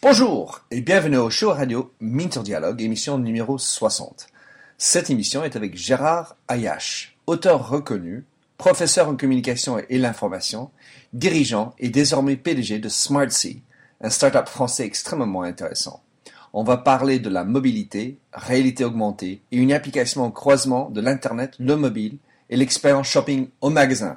Bonjour et bienvenue au show radio Minter Dialogue, émission numéro 60. Cette émission est avec Gérard Ayache, auteur reconnu, professeur en communication et l'information, dirigeant et désormais PDG de SmartSea, un start-up français extrêmement intéressant. On va parler de la mobilité, réalité augmentée et une application au croisement de l'Internet, le mobile et l'expérience shopping au magasin.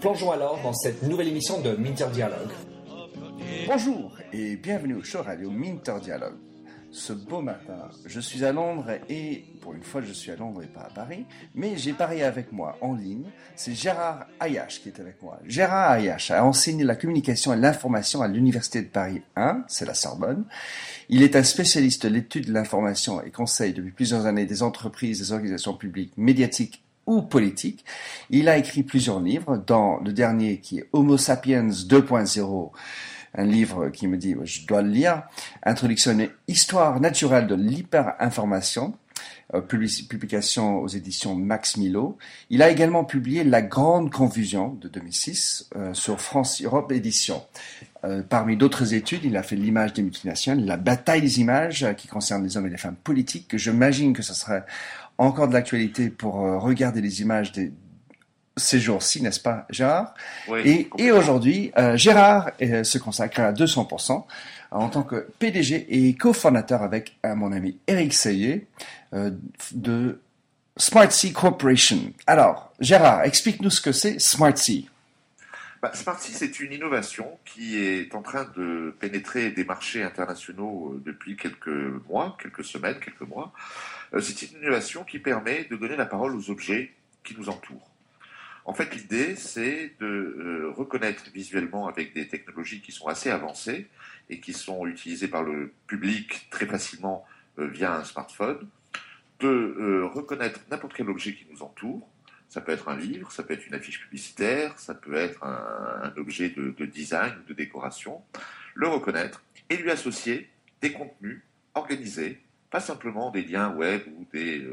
Plongeons alors dans cette nouvelle émission de Minter Dialogue. Bonjour et bienvenue au show radio Minter Dialogue. Ce beau matin, je suis à Londres et, pour une fois, je suis à Londres et pas à Paris, mais j'ai Paris avec moi en ligne. C'est Gérard Ayache qui est avec moi. Gérard Ayache a enseigné la communication et l'information à l'Université de Paris 1, c'est la Sorbonne. Il est un spécialiste de l'étude de l'information et conseille depuis plusieurs années des entreprises, des organisations publiques, médiatiques ou politiques. Il a écrit plusieurs livres, dans le dernier qui est Homo sapiens 2.0 un livre qui me dit je dois le lire, Introduction et Histoire naturelle de l'hyperinformation, euh, publication aux éditions Max Milo. Il a également publié La Grande Confusion de 2006 euh, sur France Europe Édition. Euh, parmi d'autres études, il a fait l'image des multinationales, la bataille des images qui concerne les hommes et les femmes politiques, que j'imagine que ce serait encore de l'actualité pour regarder les images des, ces jours-ci, n'est-ce pas, Gérard? Oui, Et, aujourd'hui, euh, Gérard euh, se consacre à 200% en tant que PDG et cofondateur avec euh, mon ami Eric Seyé de SmartSea Corporation. Alors, Gérard, explique-nous ce que c'est SmartSea. Bah, SmartSea, c'est une innovation qui est en train de pénétrer des marchés internationaux depuis quelques mois, quelques semaines, quelques mois. C'est une innovation qui permet de donner la parole aux objets qui nous entourent. En fait, l'idée, c'est de euh, reconnaître visuellement avec des technologies qui sont assez avancées et qui sont utilisées par le public très facilement euh, via un smartphone, de euh, reconnaître n'importe quel objet qui nous entoure. Ça peut être un livre, ça peut être une affiche publicitaire, ça peut être un, objet de, design ou de décoration. Le reconnaître et lui associer des contenus organisés, pas simplement des liens web ou des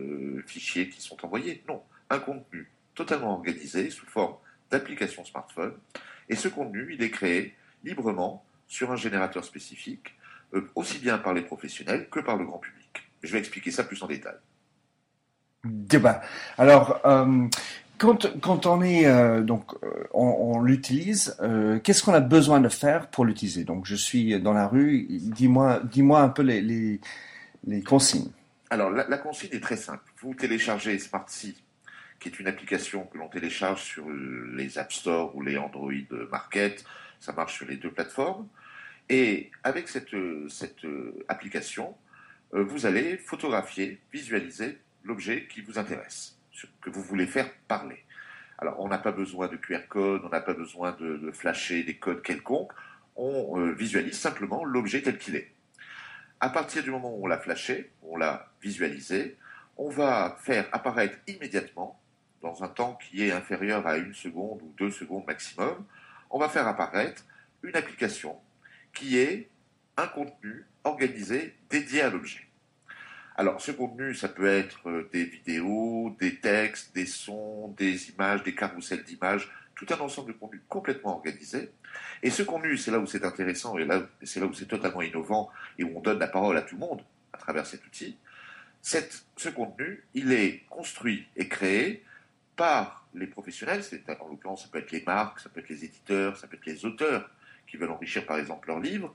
fichiers qui sont envoyés. Non, un contenu totalement organisé sous forme d'application smartphone. Et ce contenu, il est créé librement sur un générateur spécifique, euh, aussi bien par les professionnels que par le grand public. Je vais expliquer ça plus en détail. Débat. Alors, euh, quand, quand, on est euh, donc on, l'utilise, qu'est-ce qu'on a besoin de faire pour l'utiliser? Donc, je suis dans la rue. Dis-moi, dis-moi un peu les, les, les consignes. Alors, la, consigne est très simple. Vous téléchargez SmartSea qui est une application que l'on télécharge sur les App Store ou les Android Market. Ça marche sur les deux plateformes. Et avec cette, cette application, euh, vous allez photographier, visualiser l'objet qui vous intéresse, que vous voulez faire parler. Alors, on n'a pas besoin de QR code, on n'a pas besoin de, flasher des codes quelconques, on euh, visualise simplement l'objet tel qu'il est. À partir du moment où on l'a flashé, on l'a visualisé, on va faire apparaître immédiatement dans un temps qui est inférieur à une seconde ou deux secondes maximum, on va faire apparaître une application qui est un contenu organisé dédié à l'objet. Alors ce contenu, ça peut être euh, des vidéos, des textes, des sons, des images, des carousels d'images, tout un ensemble de contenus complètement organisé. Et ce contenu, c'est là où c'est intéressant et là, c'est là où c'est totalement innovant et où on donne la parole à tout le monde à travers cet outil. ce contenu, il est construit et créé par les professionnels, c'est en l'occurrence ça peut être les marques, ça peut être les éditeurs, ça peut être les auteurs qui veulent enrichir par exemple leurs livres,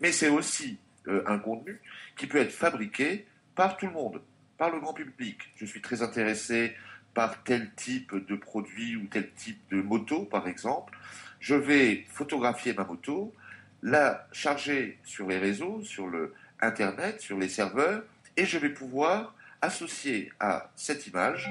mais c'est aussi euh, un contenu qui peut être fabriqué par tout le monde, par le grand public. Je suis très intéressé par tel type de produit ou tel type de moto par exemple. Je vais photographier ma moto, la charger sur les réseaux, sur le Internet, sur les serveurs, et je vais pouvoir associer à cette image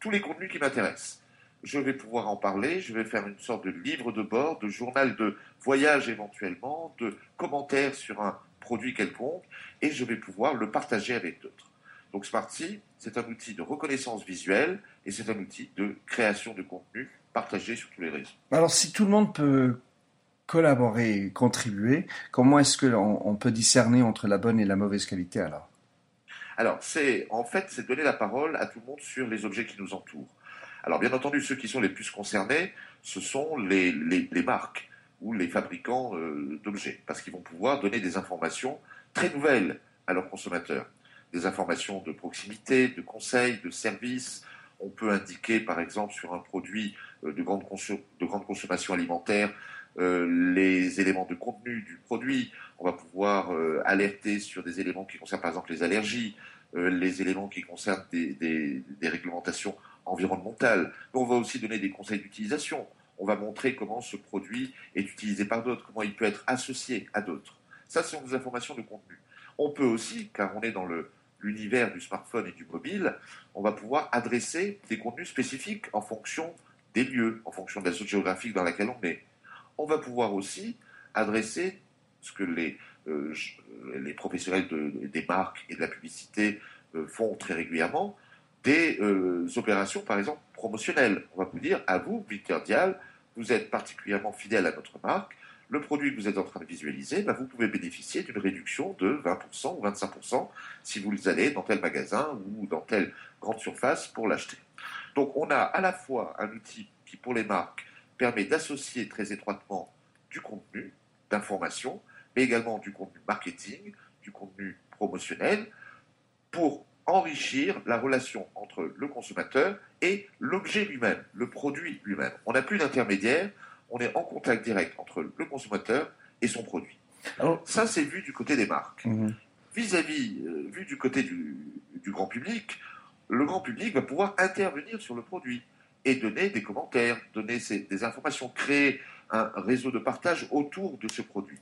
tous les contenus qui m'intéressent. je vais pouvoir en parler, je vais faire une sorte de livre de bord, de journal de voyage éventuellement, de commentaires sur un produit quelconque, et je vais pouvoir le partager avec d'autres. Donc Smarty, c'est un outil de reconnaissance visuelle et c'est un outil de création de contenu partagé sur tous les réseaux. Alors si tout le monde peut collaborer, contribuer, comment est-ce qu'on on peut discerner entre la bonne et la mauvaise qualité alors? Alors c'est en fait c'est donner la parole à tout le monde sur les objets qui nous entourent. Alors bien entendu ceux qui sont les plus concernés, ce sont les, les, marques ou les fabricants euh, d'objets parce qu'ils vont pouvoir donner des informations très nouvelles à leurs consommateurs des informations de proximité, de conseils, de services. On peut indiquer, par exemple, sur un produit euh, de grande, de grande consommation alimentaire, euh, les éléments de contenu du produit. On va pouvoir euh, alerter sur des éléments qui concernent, par exemple, les allergies, les éléments qui concernent des réglementations environnementales. on va aussi donner des conseils d'utilisation. On va montrer comment ce produit est utilisé par d'autres, comment il peut être associé à d'autres. Ça, ce sont des informations de contenu. On peut aussi, car on est dans le, l'univers du smartphone et du mobile, on va pouvoir adresser des contenus spécifiques en fonction des lieux, en fonction de la zone géographique dans laquelle on est. On va pouvoir aussi adresser ce que les, euh, professionnels des marques et de la publicité euh, font très régulièrement, des euh, opérations, par exemple, promotionnelles. On va vous dire, à vous, Victor Dial, vous êtes particulièrement fidèle à notre marque, le produit que vous êtes en train de visualiser, bah, vous pouvez bénéficier d'une réduction de 20% ou 25% si vous allez dans tel magasin ou dans telle grande surface pour l'acheter. Donc on a à la fois un outil qui pour les marques permet d'associer très étroitement du contenu d'information, mais également du contenu marketing, du contenu promotionnel, pour enrichir la relation entre le consommateur et l'objet lui-même, le produit lui-même. On n'a plus d'intermédiaire, on est en contact direct entre le consommateur et son produit. ça, c'est vu du côté des marques. Mhm. Vis-à-vis, euh, vu du côté du, grand public, le grand public va pouvoir intervenir sur le produit et donner des commentaires, donner des informations, créer un réseau de partage autour de ce produit.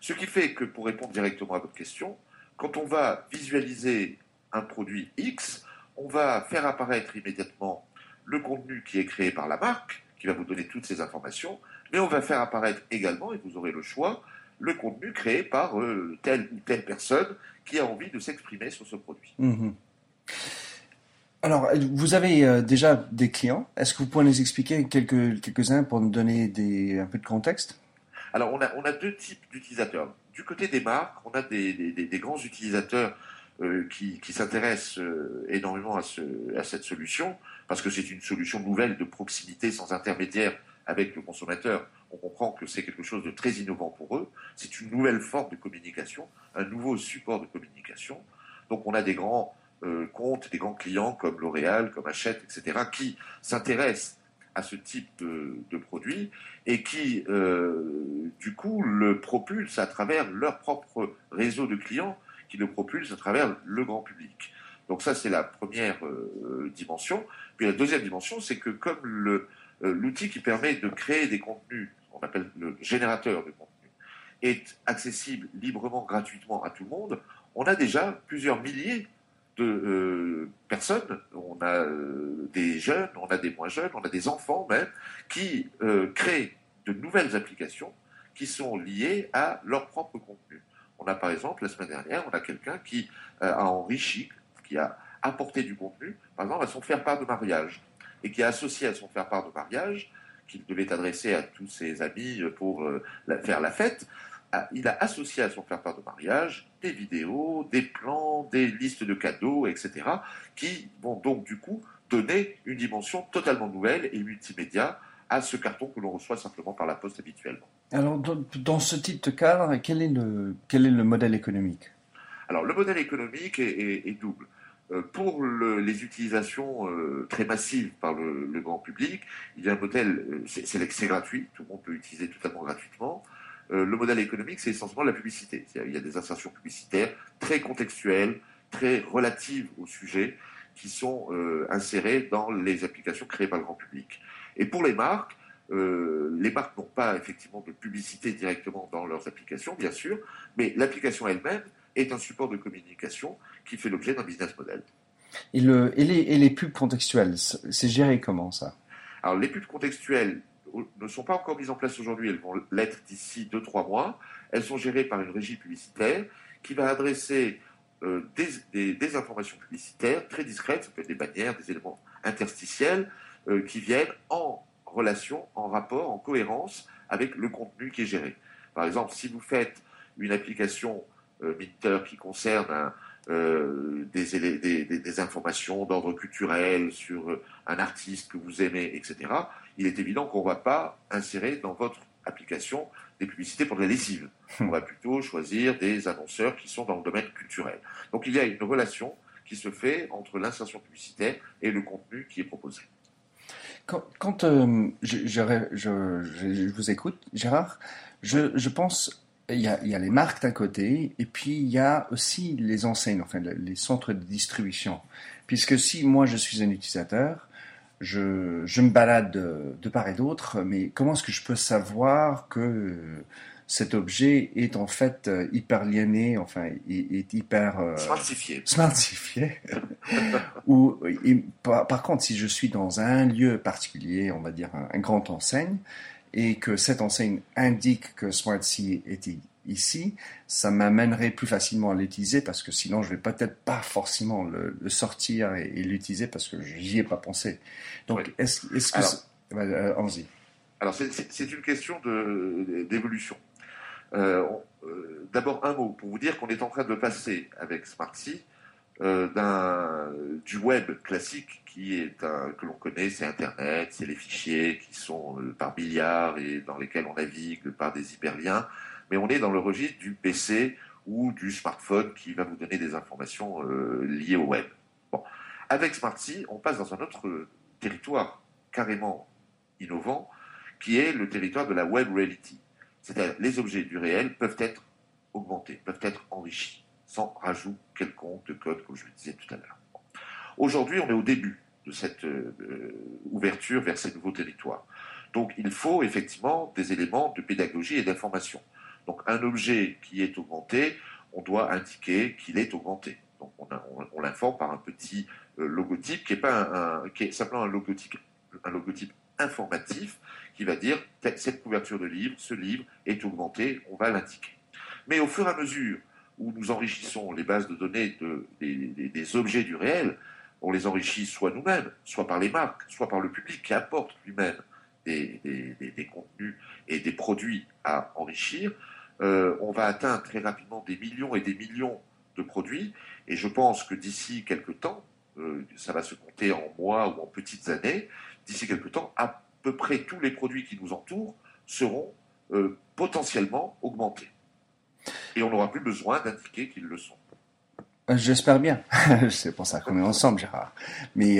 Ce qui fait que, pour répondre directement à votre question, quand on va visualiser un produit X, on va faire apparaître immédiatement le contenu qui est créé par la marque, qui va vous donner toutes ces informations, mais on va faire apparaître également, et vous aurez le choix, le contenu créé par euh, telle ou telle personne qui a envie de s'exprimer sur ce produit. Mhm. Alors, vous avez euh, déjà des clients. Est-ce que vous pouvez nous expliquer quelques, quelques-uns pour nous donner des, un peu de contexte? Alors, on a, on a deux types d'utilisateurs. Du côté des marques, on a des, des, grands utilisateurs qui, qui s'intéressent énormément à, ce, à cette solution parce que c'est une solution nouvelle de proximité sans intermédiaire avec le consommateur. On comprend que c'est quelque chose de très innovant pour eux. C'est une nouvelle forme de communication, un nouveau support de communication. Donc on a des grands euh, comptes, des grands clients comme L'Oréal, comme Hachette, etc., qui s'intéressent à ce type de, produit et qui, euh, du coup, le propulsent à travers leur propre réseau de clients, qui le propulsent à travers le grand public. Donc ça, c'est la première euh, dimension. Puis la deuxième dimension, c'est que comme euh, l'outil qui permet de créer des contenus, on appelle le générateur de contenu, est accessible librement, gratuitement à tout le monde, on a déjà plusieurs milliers de euh, personnes, on a des jeunes, on a des moins jeunes, on a des enfants même, qui créent de nouvelles applications qui sont liées à leur propre contenu. On a par exemple, la semaine dernière, on a quelqu'un qui a enrichi qui a apporté du contenu, par exemple à son faire-part de mariage, et qui a associé à son faire-part de mariage, qu'il devait adresser à tous ses amis pour euh, faire la fête, il a associé à son faire-part de mariage des vidéos, des plans, des listes de cadeaux, etc., qui vont donc du coup donner une dimension totalement nouvelle et multimédia à ce carton que l'on reçoit simplement par la poste habituellement. Alors, dans ce type de cadre, quel est le, modèle économique? Alors, le modèle économique est double. Euh, pour les utilisations euh, très massives par le, grand public, il y a un modèle, euh, c'est gratuit, tout le monde peut utiliser totalement gratuitement. le modèle économique, c'est essentiellement la publicité. Il y a des insertions publicitaires très contextuelles, très relatives au sujet, qui sont insérées dans les applications créées par le grand public. Et pour les marques, les marques n'ont pas effectivement de publicité directement dans leurs applications, bien sûr, mais l'application elle-même est un support de communication qui fait l'objet d'un business model. Et, le, et, les, et les pubs contextuelles, c'est géré comment ça? Alors les pubs contextuelles ne sont pas encore mises en place aujourd'hui, elles vont l'être d'ici 2-3 mois. Elles sont gérées par une régie publicitaire qui va adresser euh, des, informations publicitaires très discrètes, ça peut être des bannières, des éléments interstitiels, euh, qui viennent en relation, en rapport, en cohérence avec le contenu qui est géré. Par exemple, si vous faites une application euh, qui concerne euh, des, informations d'ordre culturel sur un artiste que vous aimez, etc., il est évident qu'on ne va pas insérer dans votre application des publicités pour de la lessive. On va plutôt choisir des annonceurs qui sont dans le domaine culturel. Donc il y a une relation qui se fait entre l'insertion publicitaire et le contenu qui est proposé. Quand, euh, je, vous écoute, Gérard, je, pense il y, a, les marques d'un côté et puis il y a aussi les enseignes, enfin les centres de distribution. Puisque si moi je suis un utilisateur, je me balade de, part et d'autre, mais comment est-ce que je peux savoir que cet objet est en fait euh, hyper lié, enfin, est, hyper euh, smartifié. Smartifié. Ou, par, contre, si je suis dans un lieu particulier, on va dire un, un grand enseigne, et que cette enseigne indique que SmartSea est ici, ça m'amènerait plus facilement à l'utiliser parce que sinon je vais peut-être pas forcément le, sortir et, l'utiliser parce que j'y ai pas pensé. Donc est-ce que alors, euh, y Alors c'est une question d'évolution. Euh, euh, d'abord un mot pour vous dire qu'on est en train de passer avec SmartSea d'un du web classique qui est que l'on connaît, c'est Internet, c'est les fichiers qui sont par milliards et dans lesquels on navigue par des hyperliens mais on est dans le registre du PC ou du smartphone qui va vous donner des informations euh, liées au web. Avec SmartSea, on passe dans un autre territoire carrément innovant, qui est le territoire de la web reality. C'est-à-dire les objets du réel peuvent être augmentés, peuvent être enrichis, sans rajout quelconque de code, comme je le disais tout à l'heure. Aujourd'hui, on est au début de cette euh, ouverture vers ces nouveaux territoires. Donc il faut effectivement des éléments de pédagogie et d'information. Donc un objet qui est augmenté, on doit indiquer qu'il est augmenté. Donc on, l'informe par un petit euh, logotype qui est pas un, qui est simplement un un logotype informatif qui va dire cette couverture de livre, ce livre est augmenté, on va l'indiquer. Mais au fur et à mesure où nous enrichissons les bases de données de, des, objets du réel, on les enrichit soit nous-mêmes, soit par les marques, soit par le public qui apporte lui-même des, des, contenus et des produits à enrichir, euh, on va atteindre très rapidement des millions et des millions de produits. Et je pense que d'ici quelques temps, euh, ça va se compter en mois ou en petites années, d'ici quelques temps, à peu près tous les produits qui nous entourent seront euh, potentiellement augmentés. Et on n'aura plus besoin d'indiquer qu'ils le sont. J'espère bien. C'est pour ça qu'on est ensemble, Gérard. Mais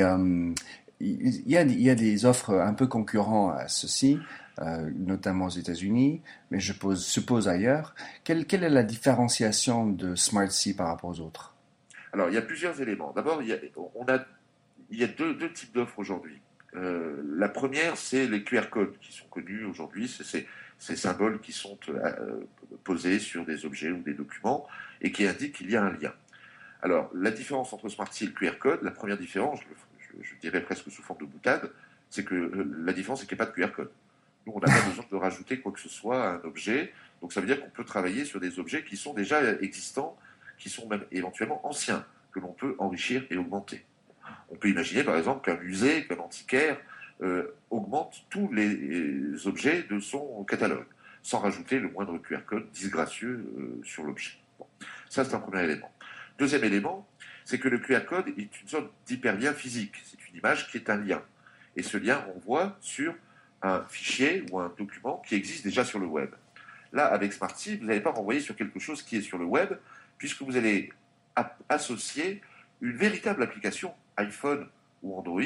il y, a, il y, a, des offres un peu concurrentes à ceci. Euh, notamment aux États-Unis, mais je suppose ailleurs. Quelle, quelle est la différenciation de SmartSea par rapport aux autres? Alors, il y a plusieurs éléments. D'abord, il y a, on a, il y a deux, deux types d'offres aujourd'hui. Euh, la première, c'est les QR codes qui sont connus aujourd'hui. C'est ces symboles qui sont euh, posés sur des objets ou des documents et qui indiquent qu'il y a un lien. Alors, la différence entre SmartSea et le QR code, la première différence, je, je dirais presque sous forme de boutade, c'est que la différence, c'est qu'il n'y a pas de QR code. Nous, on n'a pas besoin de rajouter quoi que ce soit à un objet. Donc ça veut dire qu'on peut travailler sur des objets qui sont déjà existants, qui sont même éventuellement anciens, que l'on peut enrichir et augmenter. On peut imaginer par exemple qu'un musée, qu'un antiquaire euh, augmente tous les objets de son catalogue, sans rajouter le moindre QR code disgracieux euh, sur l'objet. Ça, c'est un premier élément. Deuxième élément, c'est que le QR code est une sorte d'hyperlien physique. C'est une image qui est un lien. Et ce lien, on voit sur un fichier ou un document qui existe déjà sur le web. Là, avec SmartSea, vous n'allez pas renvoyer sur quelque chose qui est sur le web, puisque vous allez associer une véritable application iPhone ou Android,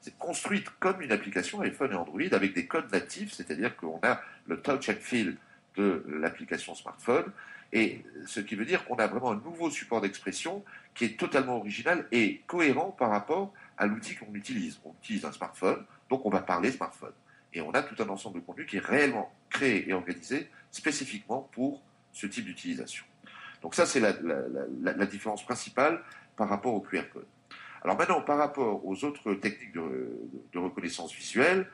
c'est construite comme une application iPhone et Android avec des codes natifs, c'est-à-dire qu'on a le touch and feel de l'application smartphone, et ce qui veut dire qu'on a vraiment un nouveau support d'expression qui est totalement original et cohérent par rapport à l'outil qu'on utilise. On utilise un smartphone, donc on va parler smartphone. Et on a tout un ensemble de contenus qui est réellement créé et organisé spécifiquement pour ce type d'utilisation. Donc ça, c'est la, différence principale par rapport au QR code. Alors maintenant, par rapport aux autres techniques de, reconnaissance visuelle,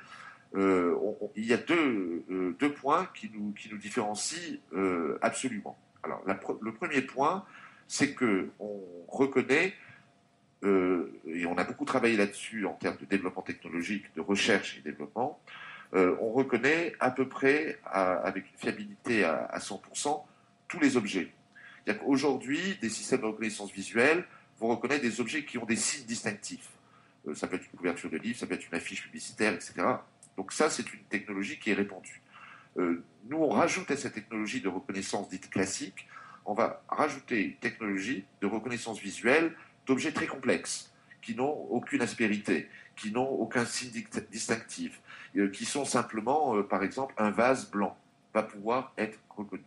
euh, il y a deux, euh, deux points qui nous, qui différencient euh, absolument. Alors, le premier point, c'est que on reconnaît, et on a beaucoup travaillé là-dessus en termes de développement technologique, de recherche et développement, on reconnaît à peu près, avec une fiabilité à, à 100%, tous les objets. Aujourd'hui, des systèmes de reconnaissance visuelle vont reconnaître des objets qui ont des signes distinctifs. Euh, ça peut être une couverture de livre, ça peut être une affiche publicitaire, etc. Donc ça, c'est une technologie qui est répandue. Euh, nous, on rajoute à cette technologie de reconnaissance dite classique, on va rajouter une technologie de reconnaissance visuelle d'objets très complexes, qui n'ont aucune aspérité, qui n'ont aucun signe distinctif, euh, qui sont simplement, par exemple, un vase blanc va pouvoir être reconnu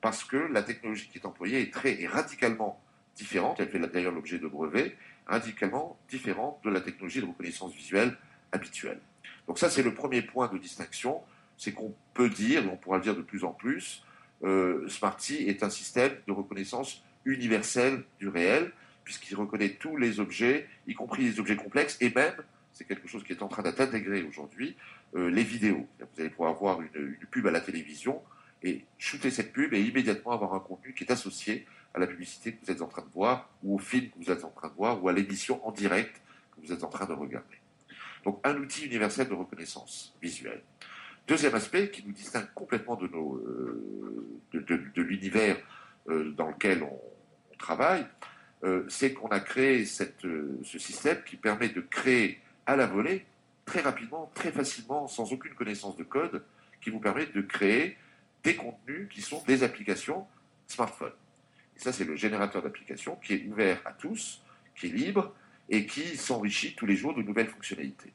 parce que la technologie qui est employée est très radicalement différente, elle fait d'ailleurs l'objet de brevets, radicalement différente de la technologie de reconnaissance visuelle habituelle. Donc ça, c'est le premier point de distinction, c'est qu'on peut dire, et on pourra le dire de plus en plus, euh, Smarty est un système de reconnaissance universelle du réel, puisqu'il reconnaît tous les objets, y compris les objets complexes, et même, c'est quelque chose qui est en train d'être intégré aujourd'hui, euh, les vidéos. Vous allez pouvoir voir une pub à la télévision, et shooter cette pub et immédiatement avoir un contenu qui est associé à la publicité que vous êtes en train de voir, ou au film que vous êtes en train de voir, ou à l'émission en direct que vous êtes en train de regarder. Donc un outil universel de reconnaissance visuelle. Deuxième aspect qui nous distingue complètement de, euh, de, l'univers euh, dans lequel on, travaille, euh, c'est qu'on a créé ce système qui permet de créer à la volée, très rapidement, très facilement, sans aucune connaissance de code, qui vous permet de créer des contenus qui sont des applications smartphone. Et ça, c'est le générateur d'applications qui est ouvert à tous, qui est libre et qui s'enrichit tous les jours de nouvelles fonctionnalités.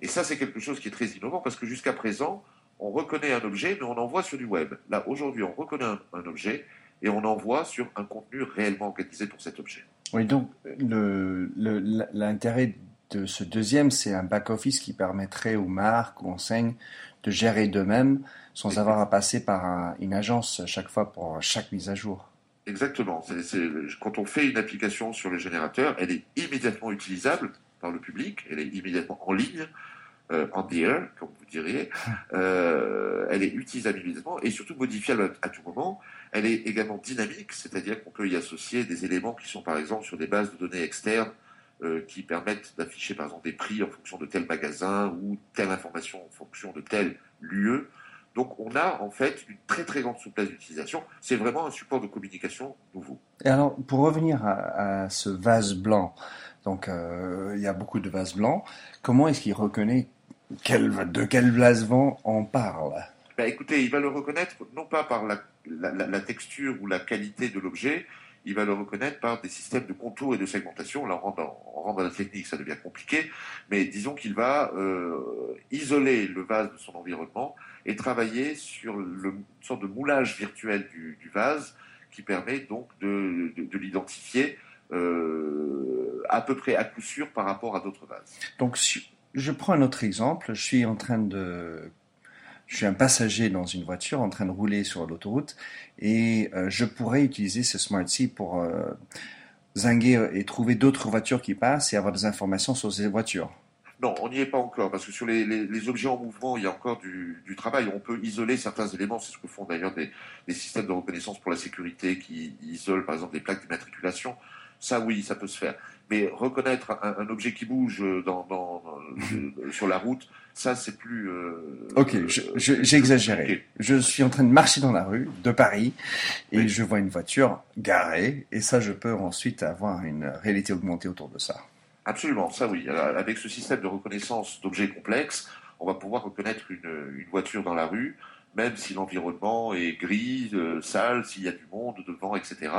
Et ça, c'est quelque chose qui est très innovant parce que jusqu'à présent, on reconnaît un objet, mais on envoie sur du web. Là, aujourd'hui, on reconnaît un, objet et on envoie sur un contenu réellement organisé pour cet objet. Oui, donc l'intérêt de ce deuxième, c'est un back-office qui permettrait aux marques, aux enseignes de gérer d'eux-mêmes sans avoir à passer par une agence chaque fois pour chaque mise à jour. Exactement. quand on fait une application sur le générateur, elle est immédiatement utilisable par le public, elle est immédiatement en ligne, euh, en the air, comme vous diriez. Euh, elle est utilisable immédiatement et surtout modifiable à, tout moment. Elle est également dynamique, c'est-à-dire qu'on peut y associer des éléments qui sont par exemple sur des bases de données externes euh, qui permettent d'afficher par exemple des prix en fonction de tel magasin ou telle information en fonction de tel lieu. Donc on a en fait une très très grande souplesse d'utilisation. C'est vraiment un support de communication nouveau. Et alors pour revenir à, ce vase blanc, donc euh, il y a beaucoup de vases blancs. Comment est-ce qu'il reconnaît de quel vase blanc on parle? Ben, Écoutez, il va le reconnaître non pas par la texture ou la qualité de l'objet, il va le reconnaître par des systèmes de contours et de segmentation. Là, on rentre dans, la technique, ça devient compliqué, mais disons qu'il va euh, isoler le vase de son environnement et travailler sur le, une sorte de moulage virtuel du, vase qui permet donc de, l'identifier euh, à peu près à coup sûr par rapport à d'autres vases. Donc, je prends un autre exemple. Je suis en train de je suis un passager dans une voiture en train de rouler sur l'autoroute et euh, je pourrais utiliser ce Smart pour euh, zinguer et trouver d'autres voitures qui passent et avoir des informations sur ces voitures. Non, on n'y est pas encore, parce que sur les, objets en mouvement, il y a encore du, travail. On peut isoler certains éléments, c'est ce que font d'ailleurs des, des, systèmes de reconnaissance pour la sécurité qui isolent par exemple des plaques d'immatriculation. Ça, oui, ça peut se faire. Mais reconnaître un, objet qui bouge dans, euh, sur la route, ça, c'est plus. Euh, ok, j'ai exagéré. Je suis en train de marcher dans la rue de Paris et je vois une voiture garée et ça, je peux ensuite avoir une réalité augmentée autour de ça. Absolument, ça oui. Avec ce système de reconnaissance d'objets complexes, on va pouvoir reconnaître une, voiture dans la rue, même si l'environnement est gris, euh, sale, s'il y a du monde devant, etc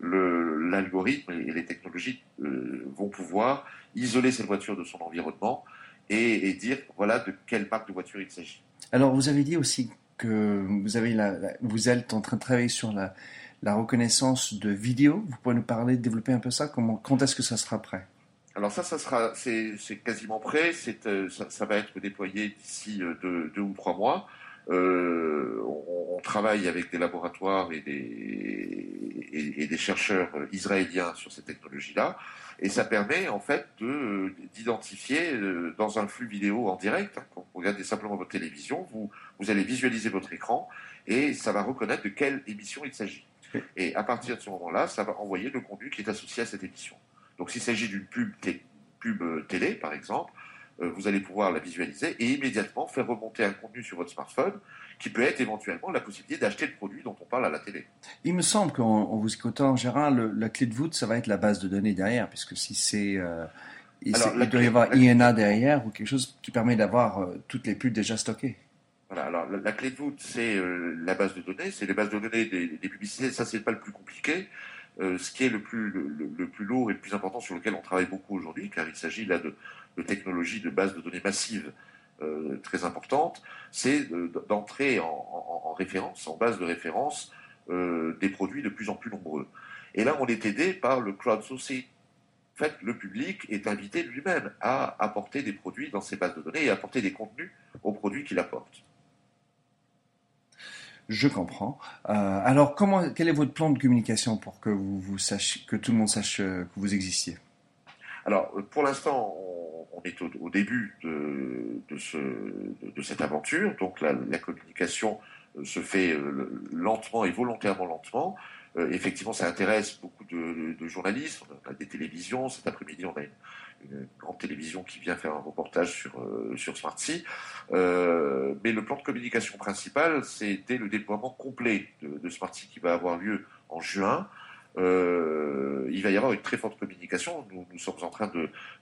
l'algorithme et les technologies euh, vont pouvoir isoler cette voiture de son environnement et, dire voilà de quelle marque de voiture il s'agit. Alors vous avez dit aussi que vous, avez la, vous êtes en train de travailler sur la, la reconnaissance de vidéos. Vous pouvez nous parler, développer un peu ça? Comment, Quand est-ce que ça sera prêt? Alors ça, ça sera, c'est quasiment prêt. Euh, ça, ça, va être déployé d'ici euh, deux, deux, ou trois mois. On, travaille avec des laboratoires et des, chercheurs israéliens sur ces technologies-là. Et ça permet en fait de, d'identifier euh, dans un flux vidéo en direct, hein, quand vous regardez simplement votre télévision, vous, allez visualiser votre écran et ça va reconnaître de quelle émission il s'agit. Et à partir de ce moment-là, ça va envoyer le contenu qui est associé à cette émission. Donc s'il s'agit d'une pub, pub euh, télé, par exemple, euh, vous allez pouvoir la visualiser et immédiatement faire remonter un contenu sur votre smartphone qui peut être éventuellement la possibilité d'acheter le produit dont on parle à la télé. Il me semble qu'en vous écoutant, Gérard, la clé de voûte, ça va être la base de données derrière, puisque si c'est... Euh, il, doit y avoir INA derrière ou quelque chose qui permet d'avoir euh, toutes les pubs déjà stockées. Voilà, alors la, clé de voûte, c'est euh, la base de données, c'est les bases de données des, publicités, ça c'est pas le plus compliqué. ce qui est le plus, le, plus lourd et le plus important sur lequel on travaille beaucoup aujourd'hui, car il s'agit là de, de technologies de bases de données massives euh, très importante, c'est d'entrer en, référence, en base de référence, euh, des produits de plus en plus nombreux. Et là, on est aidé par le crowdsourcing. En fait, le public est invité lui-même à apporter des produits dans ses bases de données et apporter des contenus aux produits qu'il apporte. Je comprends. Euh, alors, comment, quel est votre plan de communication pour que vous, vous sachiez, que tout le monde sache que vous existiez? Alors, pour l'instant, on est au, début de, cette aventure, donc la, communication euh, se fait euh, lentement et volontairement lentement. Euh, effectivement, ça intéresse beaucoup de, journalistes. On a des télévisions. Cet après-midi, on a une, grande télévision qui vient faire un reportage sur, sur Smartsea. mais le plan de communication principal, c'était le déploiement complet de, de Smartsea qui va avoir lieu en juin. Euh, il va y avoir une très forte communication. Nous, sommes en train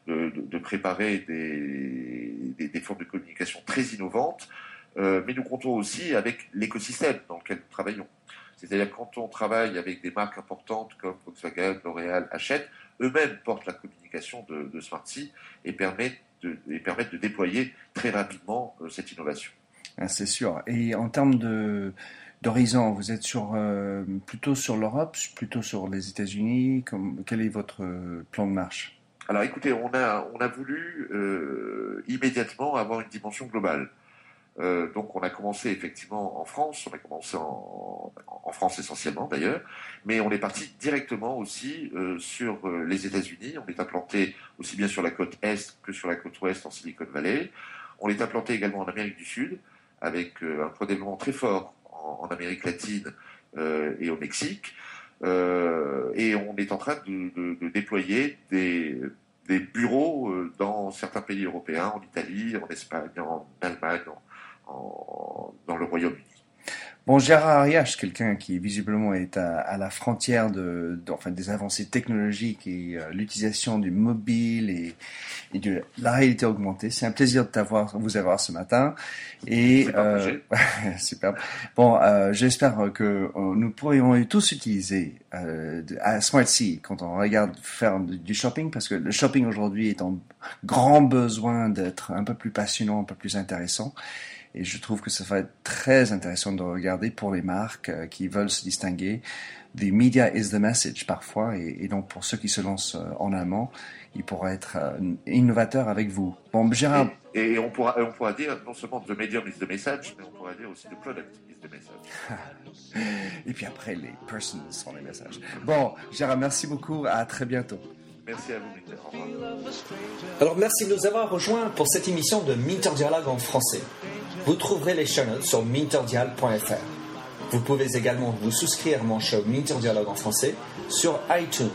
de, préparer des, formes de communication très innovantes, euh, mais nous comptons aussi avec l'écosystème dans lequel nous travaillons. C'est-à-dire quand on travaille avec des marques importantes comme Volkswagen, L'Oréal, Hachette, eux-mêmes portent la communication de, de, et permettent de déployer très rapidement euh, cette innovation. Ah, c'est sûr. Et en termes de d'horizon Vous êtes euh, plutôt sur l'Europe, plutôt sur les États-Unis Quel est votre euh, plan de marche? Alors écoutez, on a, voulu euh, immédiatement avoir une dimension globale. donc on a commencé effectivement en France, on a commencé en, France essentiellement d'ailleurs, mais on est parti directement aussi sur les États-Unis. On est implanté aussi bien sur la côte est que sur la côte ouest en Silicon Valley. On est implanté également en Amérique du Sud avec un développement très fort en, Amérique latine euh, et au Mexique. Euh, et on est en train de, déployer des, bureaux euh, dans certains pays européens, en Italie, en Espagne, en Allemagne, dans le Royaume-Uni. Bon, Gérard Arias, quelqu'un qui visiblement est à, la frontière de, enfin, des avancées technologiques et euh, l'utilisation du mobile et, de la réalité augmentée. C'est un plaisir de t'avoir, vous avoir ce matin. Et euh, super. Bon, euh, j'espère que nous pourrions tous utiliser à Smart Sea quand on regarde faire du shopping, parce que le shopping aujourd'hui est en grand besoin d'être un peu plus passionnant, un peu plus intéressant. Et je trouve que ça va être très intéressant de regarder pour les marques euh, qui veulent se distinguer. The media is the message parfois. Et, donc pour ceux qui se lancent euh, en allemand, ils pourraient être euh, innovateurs avec vous. Bon, Gérard. Et, on, pourra, on pourra dire non seulement the medium is the message, mais on pourra dire aussi the product is the message. et puis après, les persons sont les messages. Bon, Gérard, merci beaucoup. À très bientôt. Merci à vous, Alors, merci de nous avoir rejoints pour cette émission de Minter Dialogue en français. Vous trouverez les chaînes sur minterdial.fr. Vous pouvez également vous souscrire à mon show Minter Dialogue en français sur iTunes,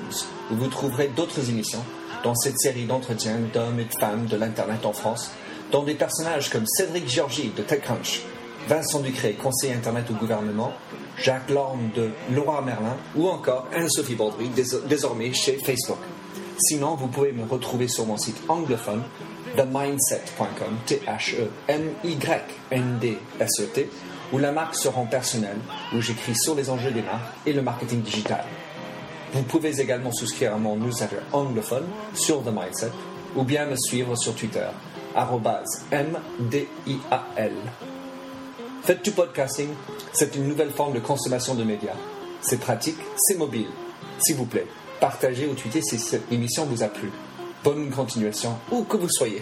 où vous trouverez d'autres émissions dans cette série d'entretiens d'hommes et de femmes de l'Internet en France, dont des personnages comme Cédric Georgie de TechCrunch, Vincent Ducré, conseiller Internet au gouvernement, Jacques Lorme de Laura Merlin ou encore Anne-Sophie Baudry, désormais chez Facebook. Sinon, vous pouvez me retrouver sur mon site anglophone themindset.com, T-H-E-M-Y-N-D-S-E-T, où la marque se rend personnelle, où j'écris sur les enjeux des marques et le marketing digital. Vous pouvez également souscrire à mon newsletter anglophone sur The Mindset ou bien me suivre sur Twitter, M-D-I-A-L. Faites du podcasting, c'est une nouvelle forme de consommation de médias. C'est pratique, c'est mobile. S'il vous plaît, partagez ou tweetez si cette émission vous a plu. Bonne continuation, où que vous soyez.